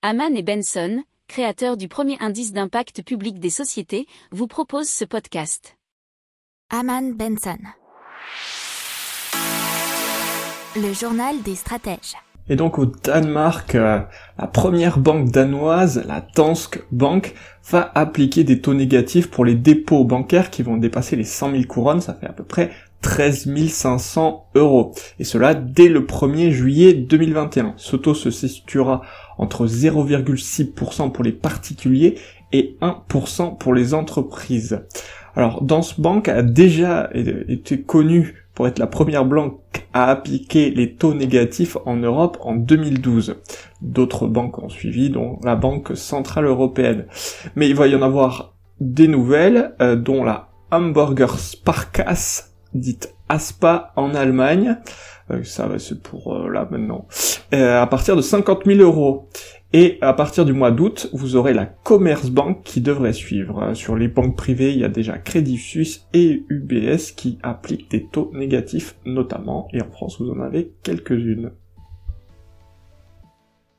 Haman et Benson, créateurs du premier indice d'impact public des sociétés, vous proposent ce podcast. Haman Benson. Le journal des stratèges. Et donc au Danemark, euh, la première banque danoise, la Danske Bank, va appliquer des taux négatifs pour les dépôts bancaires qui vont dépasser les 100 000 couronnes, ça fait à peu près 13 500 euros. Et cela dès le 1er juillet 2021. Ce taux se situera entre 0,6% pour les particuliers et 1% pour les entreprises. Alors, Danske Bank a déjà été connue pour être la première banque à appliquer les taux négatifs en Europe en 2012. D'autres banques ont suivi, dont la Banque Centrale Européenne. Mais il va y en avoir des nouvelles, euh, dont la Hamburger Sparkasse, dite ASPA en Allemagne, euh, ça c'est pour euh, là maintenant, à partir de 50 000 euros. Et à partir du mois d'août, vous aurez la Commerzbank qui devrait suivre. Sur les banques privées, il y a déjà Crédit Suisse et UBS qui appliquent des taux négatifs notamment, et en France vous en avez quelques-unes.